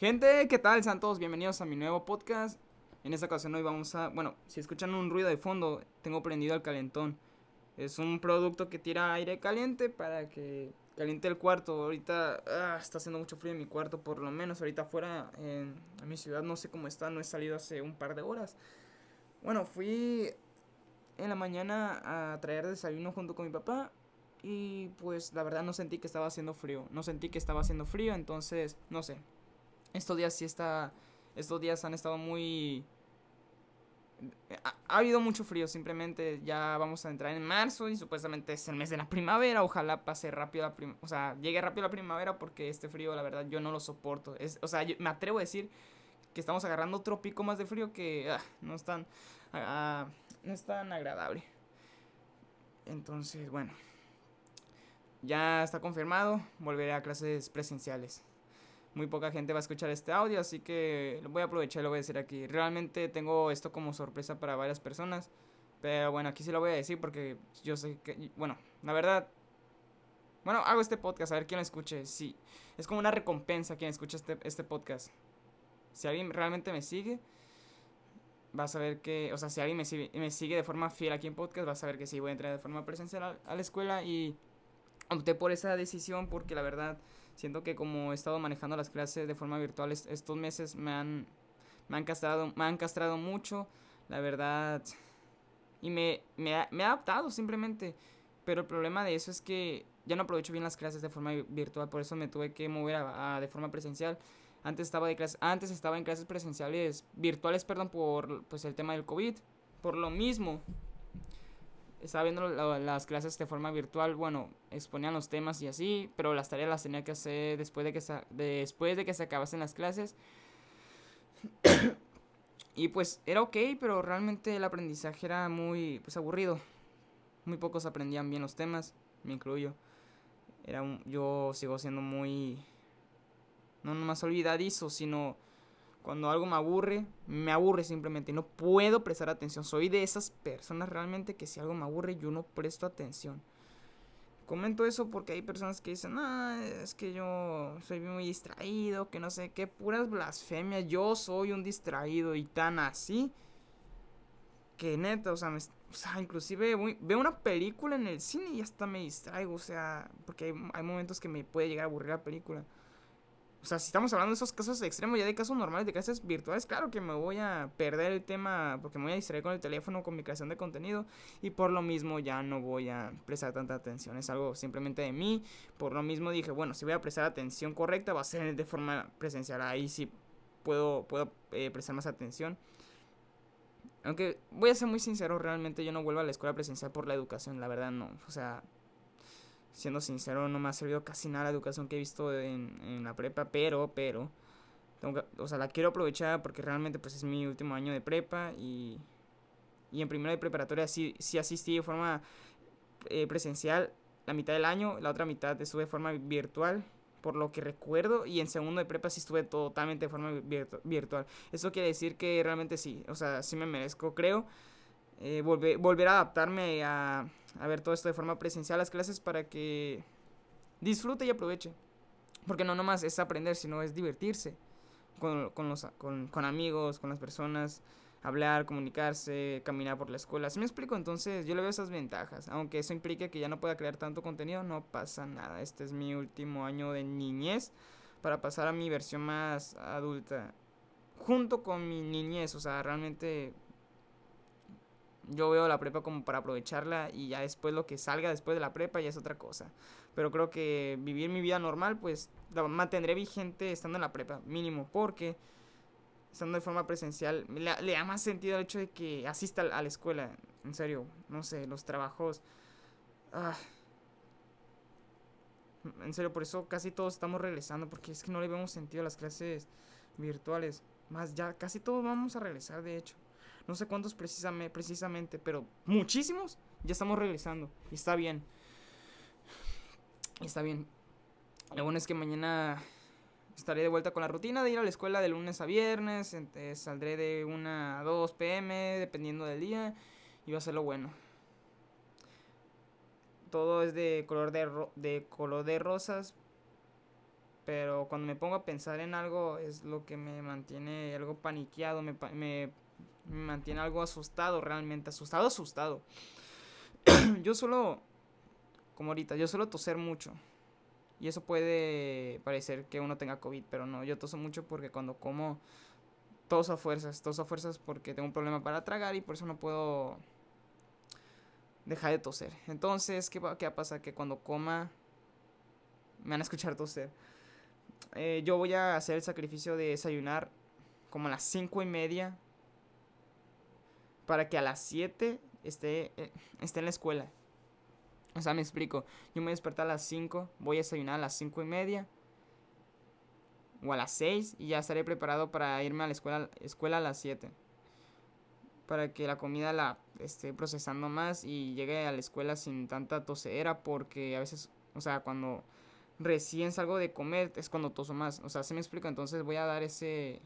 Gente, ¿qué tal? Santos, bienvenidos a mi nuevo podcast. En esta ocasión hoy vamos a, bueno, si escuchan un ruido de fondo, tengo prendido el calentón. Es un producto que tira aire caliente para que caliente el cuarto. Ahorita ah, está haciendo mucho frío en mi cuarto, por lo menos ahorita afuera en, en mi ciudad no sé cómo está, no he salido hace un par de horas. Bueno, fui en la mañana a traer desayuno junto con mi papá y pues la verdad no sentí que estaba haciendo frío. No sentí que estaba haciendo frío, entonces no sé. Estos días sí está. Estos días han estado muy. Ha, ha, habido mucho frío, simplemente ya vamos a entrar en marzo y supuestamente es el mes de la primavera. Ojalá pase rápido la primavera. O sea, llegue rápido la primavera porque este frío, la verdad, yo no lo soporto. Es, o sea, yo me atrevo a decir que estamos agarrando otro pico más de frío que ah, no es tan. Ah, no es tan agradable. Entonces, bueno. Ya está confirmado, volveré a clases presenciales muy poca gente va a escuchar este audio, así que lo voy a aprovechar y lo voy a decir aquí. Realmente tengo esto como sorpresa para varias personas, pero bueno, aquí sí lo voy a decir porque yo sé que, bueno, la verdad, bueno, hago este podcast, a ver quién lo escuche, sí, es como una recompensa quien escucha este, este podcast. Si alguien realmente me sigue, va a saber que, o sea, si alguien me sigue, me sigue de forma fiel aquí en podcast, va a saber que sí voy a entrar de forma presencial a, a la escuela y opté por esa decisión porque la verdad siento que como he estado manejando las clases de forma virtual estos meses me han, me han, castrado, me han castrado mucho, la verdad. Y me, me, me he adaptado simplemente. Pero el problema de eso es que ya no aprovecho bien las clases de forma virtual, por eso me tuve que mover a, de forma presencial. Antes estaba, de clase, antes estaba en clases presenciales, virtuales, perdón, por pues, el tema del COVID. Por lo mismo, estaba viendo la, las clases de forma virtual, bueno, exponían los temas y así, pero las tareas las tenía que hacer después de que se, después de que se acabasen las clases. y pues era ok, pero realmente el aprendizaje era muy pues aburrido. Muy pocos aprendían bien los temas, me incluyo. Era un, yo sigo siendo muy no nomás olvidadizo, sino cuando algo me aburre, me aburre simplemente. No puedo prestar atención. Soy de esas personas realmente que si algo me aburre, yo no presto atención. Comento eso porque hay personas que dicen, ah, es que yo soy muy distraído, que no sé qué, puras blasfemias. Yo soy un distraído y tan así. Que neta, o sea, me, o sea inclusive voy, veo una película en el cine y hasta me distraigo. O sea, porque hay, hay momentos que me puede llegar a aburrir la película. O sea, si estamos hablando de esos casos extremos, ya de casos normales, de clases virtuales, claro que me voy a perder el tema porque me voy a distraer con el teléfono, con mi creación de contenido y por lo mismo ya no voy a prestar tanta atención. Es algo simplemente de mí. Por lo mismo dije, bueno, si voy a prestar atención correcta va a ser de forma presencial. Ahí sí puedo, puedo eh, prestar más atención. Aunque voy a ser muy sincero, realmente yo no vuelvo a la escuela presencial por la educación, la verdad no. O sea, siendo sincero, no me ha servido casi nada la educación que he visto en, en la prepa, pero, pero, o sea, la quiero aprovechar porque realmente pues es mi último año de prepa y, y en primero de preparatoria sí, sí asistí de forma eh, presencial la mitad del año, la otra mitad estuve de forma virtual, por lo que recuerdo, y en segundo de prepa sí estuve totalmente de forma virtu virtual. Eso quiere decir que realmente sí, o sea, sí me merezco, creo, eh, volver, volver a adaptarme a, ver todo esto de forma presencial las clases para que disfrute y aproveche. Porque no nomás es aprender, sino es divertirse con, con los, con, con, amigos, con las personas, hablar, comunicarse, caminar por la escuela. Si me explico, entonces yo le veo esas ventajas. Aunque eso implique que ya no pueda crear tanto contenido, no pasa nada. Este es mi último año de niñez para pasar a mi versión más adulta. Junto con mi niñez, o sea, realmente yo veo la prepa como para aprovecharla y ya después lo que salga después de la prepa ya es otra cosa. Pero creo que vivir mi vida normal, pues la mantendré vigente estando en la prepa, mínimo, porque estando de forma presencial le, le da más sentido el hecho de que asista a la escuela. En serio, no sé, los trabajos. Ah, en serio, por eso casi todos estamos regresando, porque es que no le vemos sentido a las clases virtuales. Más ya, casi todos vamos a regresar, de hecho no sé cuántos precisamente, precisamente, pero muchísimos ya estamos regresando. Y está bien. Está bien. Lo bueno es que mañana estaré de vuelta con la rutina de ir a la escuela de lunes a viernes. saldré de 1 a 2 pm, dependiendo del día. Y va a ser lo bueno. Todo es de color de, ro de color de rosas. Pero cuando me pongo a pensar en algo es lo que me mantiene algo paniqueado, me, me, me mantiene algo asustado realmente, asustado, asustado. yo suelo, como ahorita, yo suelo toser mucho. Y eso puede parecer que uno tenga COVID, pero no, yo toso mucho porque cuando como toso a fuerzas, toso a fuerzas porque tengo un problema para tragar y por eso no puedo dejar de toser. Entonces, ¿qué va, qué pasa? Que cuando coma me van a escuchar toser. Eh, yo voy a hacer el sacrificio de desayunar como a las cinco y media para que a las 7 esté, eh, esté en la escuela. O sea, me explico. Yo me voy a las 5, voy a desayunar a las 5 y media. O a las 6 y ya estaré preparado para irme a la escuela, escuela a las 7. Para que la comida la esté procesando más y llegue a la escuela sin tanta tosera. Porque a veces, o sea, cuando recién salgo de comer es cuando toso más. O sea, se me explica. Entonces voy a dar ese,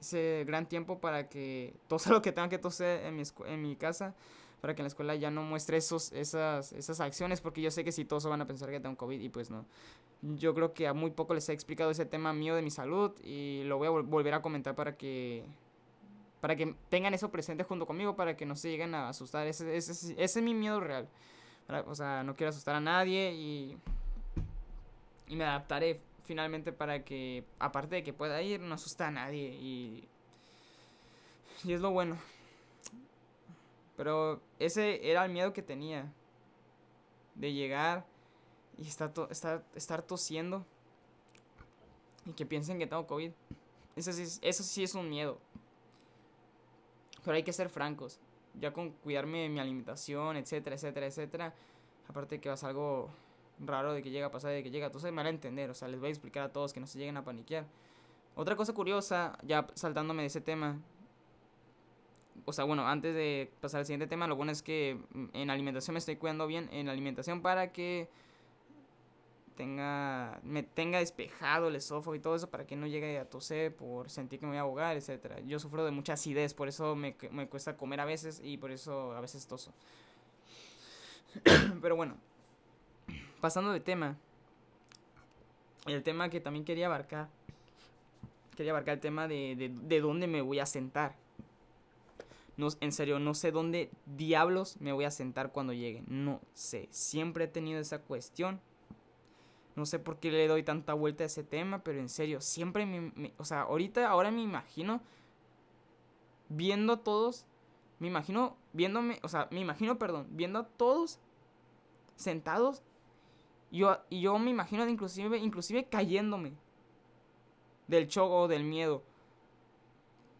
ese gran tiempo para que tosa lo que tenga que toser en mi, en mi casa para que en la escuela ya no muestre esos, esas, esas acciones, porque yo sé que si todos van a pensar que tengo COVID y pues no. Yo creo que a muy poco les he explicado ese tema mío de mi salud y lo voy a volver a comentar para que para que tengan eso presente junto conmigo, para que no se lleguen a asustar. Ese, ese, ese es mi miedo real. O sea, no quiero asustar a nadie y, y me adaptaré finalmente para que, aparte de que pueda ir, no asusta a nadie y, y es lo bueno. Pero ese era el miedo que tenía. De llegar y estar, estar, estar tosiendo. Y que piensen que tengo COVID. Eso sí, eso sí es un miedo. Pero hay que ser francos. Ya con cuidarme de mi alimentación, etcétera, etcétera, etcétera. Aparte de que vas algo raro de que llega a pasar, de que llega. Entonces me van a entender. O sea, les voy a explicar a todos que no se lleguen a paniquear. Otra cosa curiosa, ya saltándome de ese tema, o sea, bueno, antes de pasar al siguiente tema, lo bueno es que mm, en alimentación me estoy cuidando bien en alimentación para que tenga me tenga despejado el esófago y todo eso para que no llegue a toser por sentir que me voy a ahogar, etcétera. Yo sufro de mucha acidez, por eso me, me cuesta comer a veces y por eso a veces toso. Pero bueno, pasando de tema, el tema que también quería abarcar, quería abarcar el tema de, de, de dónde me voy a sentar. No, en serio, no sé dónde diablos me voy a sentar cuando llegue. No sé. Siempre he tenido esa cuestión. No sé por qué le doy tanta vuelta a ese tema, pero en serio, siempre me, o sea, ahorita, ahora me imagino viendo a todos, me imagino viéndome, o sea, me imagino, perdón, viendo a todos sentados yo, y yo me imagino inclusive, inclusive cayéndome del choco o del miedo.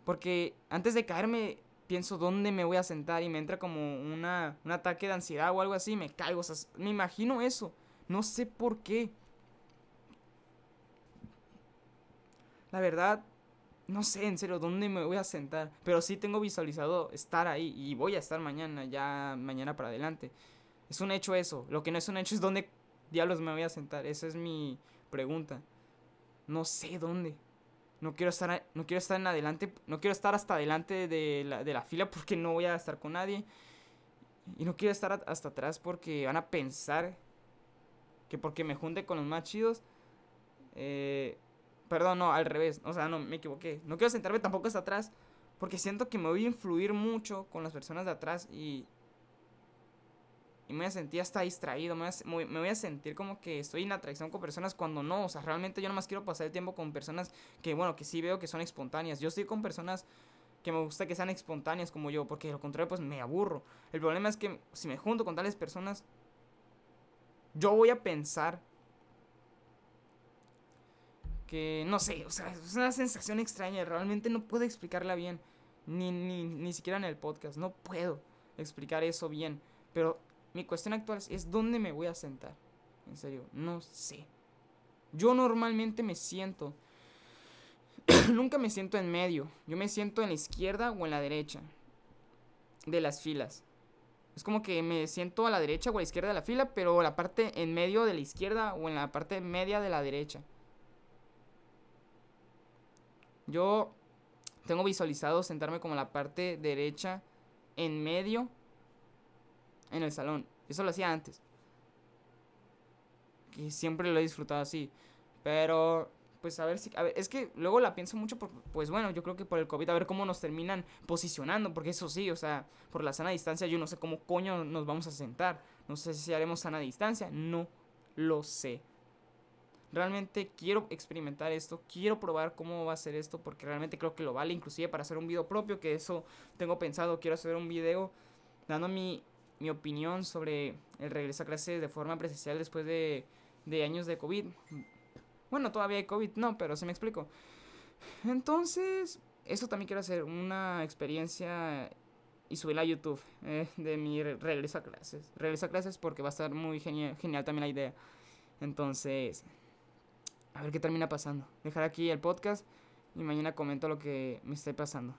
Porque antes de caerme pienso dónde me voy a sentar y me entra como una, un ataque de ansiedad o algo así, me caigo, o sea, me imagino eso, no sé por qué. La verdad, no sé en serio dónde me voy a sentar, pero sí tengo visualizado estar ahí y voy a estar mañana, ya mañana para adelante. Es un hecho eso, lo que no es un hecho es dónde diablos me voy a sentar, esa es mi pregunta. No sé dónde no quiero estar, no quiero estar en adelante, no quiero estar hasta adelante de la, de la fila porque no voy a estar con nadie. Y no quiero estar hasta atrás porque van a pensar que porque me junte con los más chidos. Eh, perdón, no, al revés. O sea, no, me equivoqué. No quiero sentarme tampoco hasta atrás porque siento que me voy a influir mucho con las personas de atrás y y me voy a sentir hasta distraído, me voy, a, sentir como que estoy en atracción con personas cuando no, o sea, realmente yo no más quiero pasar el tiempo con personas que, bueno, que sí veo que son espontáneas. Yo estoy con personas que me gusta que sean espontáneas como yo, porque de lo contrario pues me aburro. El problema es que si me junto con tales personas, yo voy a pensar que, no sé, o sea, es una sensación extraña, realmente no puedo explicarla bien, ni, ni, ni siquiera en el podcast, no puedo explicar eso bien, pero mi cuestión actual es dónde me voy a sentar. En serio, no sé. Yo normalmente me siento... Nunca me siento en medio. Yo me siento en la izquierda o en la derecha. De las filas. Es como que me siento a la derecha o a la izquierda de la fila, pero la parte en medio de la izquierda o en la parte media de la derecha. Yo tengo visualizado sentarme como la parte derecha en medio en el salón. Eso lo hacía antes. Y siempre lo he disfrutado así. Pero, pues a ver si... A ver, es que luego la pienso mucho, pues bueno, yo creo que por el COVID, a ver cómo nos terminan posicionando, porque eso sí, o sea, por la sana distancia yo no sé cómo coño nos vamos a sentar. No sé si haremos sana distancia, no lo sé. Realmente quiero experimentar esto, quiero probar cómo va a ser esto, porque realmente creo que lo vale, inclusive para hacer un video propio, que eso tengo pensado, quiero hacer un video dando mi, mi opinión sobre el regreso a clases de forma presencial después de, de años de COVID. Bueno, todavía hay COVID, no, pero se me explico. Entonces, eso también quiero hacer, una experiencia y subirla a YouTube eh, de mi regreso a clases. Regreso a clases porque va a estar muy genial, genial también la idea. Entonces, a ver qué termina pasando. Dejar aquí el podcast y mañana comento lo que me esté pasando.